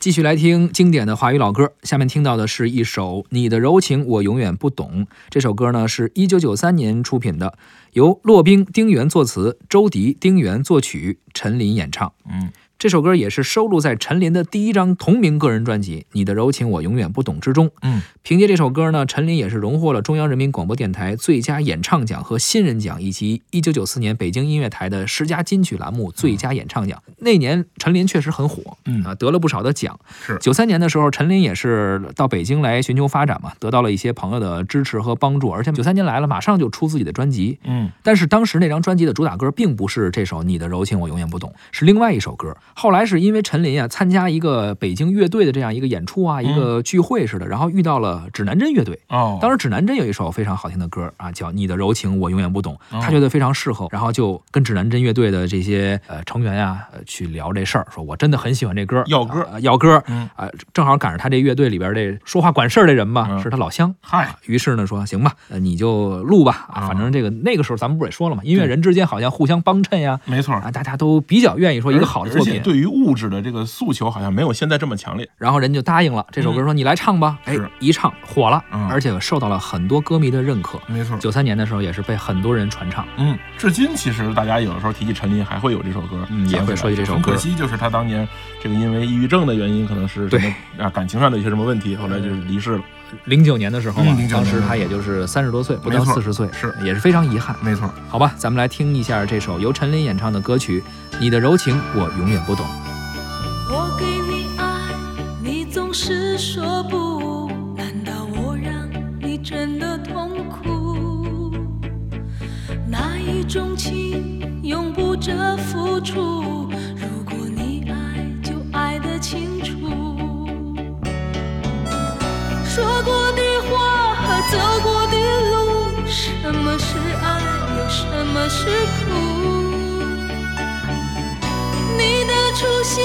继续来听经典的华语老歌，下面听到的是一首《你的柔情我永远不懂》。这首歌呢是一九九三年出品的，由骆冰、丁原作词，周迪、丁原作曲，陈琳演唱。嗯，这首歌也是收录在陈琳的第一张同名个人专辑《你的柔情我永远不懂》之中。嗯，凭借这首歌呢，陈琳也是荣获了中央人民广播电台最佳演唱奖和新人奖，以及一九九四年北京音乐台的十佳金曲栏目最佳演唱奖。那年陈琳确实很火，嗯啊，得了不少的奖。是九三年的时候，陈琳也是到北京来寻求发展嘛，得到了一些朋友的支持和帮助，而且九三年来了，马上就出自己的专辑。嗯但是当时那张专辑的主打歌并不是这首《你的柔情我永远不懂》，是另外一首歌。后来是因为陈琳啊参加一个北京乐队的这样一个演出啊，一个聚会似的，然后遇到了指南针乐队。哦，当时指南针有一首非常好听的歌啊，叫《你的柔情我永远不懂》，哦。他觉得非常适合，然后就跟指南针乐队的这些呃成员呀、呃去聊这事儿，说我真的很喜欢这歌，要歌啊要歌，嗯。啊，正好赶上他这乐队里边这说话管事儿的人吧，嗯。是他老乡。嗨，于是呢，说行吧，呃你就录吧啊，啊反正这个那个时候咱们不是也说了嘛，音乐人之间好像互相帮衬呀，没错，啊，大家都比较愿意说一个好的作品，对于物质的这个诉求好像没有现在这么强烈。然后人就答应了这首歌，说你来唱吧，哎，一唱火了，嗯。而且受到了很多歌迷的认可。没错，九三年的时候也是被很多人传唱。嗯，至今其实大家有的时候提起陈琳，还会有这首歌，嗯也会说起这首歌。很可惜就是他当年这个因为抑郁症的原因，可能是什么啊感情上的一些什么问题，后来就是离世了。零九年的时候啊嗯当时他也就是三十多岁，不到四十岁，是也是非常遗憾。没错，好吧，咱们来听一下这首由陈琳演唱的歌曲《你的柔情我永远不懂》。我给你爱，你总是说不，难道我让你真的痛苦？那一种情永不着付出，如果你爱，就爱得清么是苦？你的出现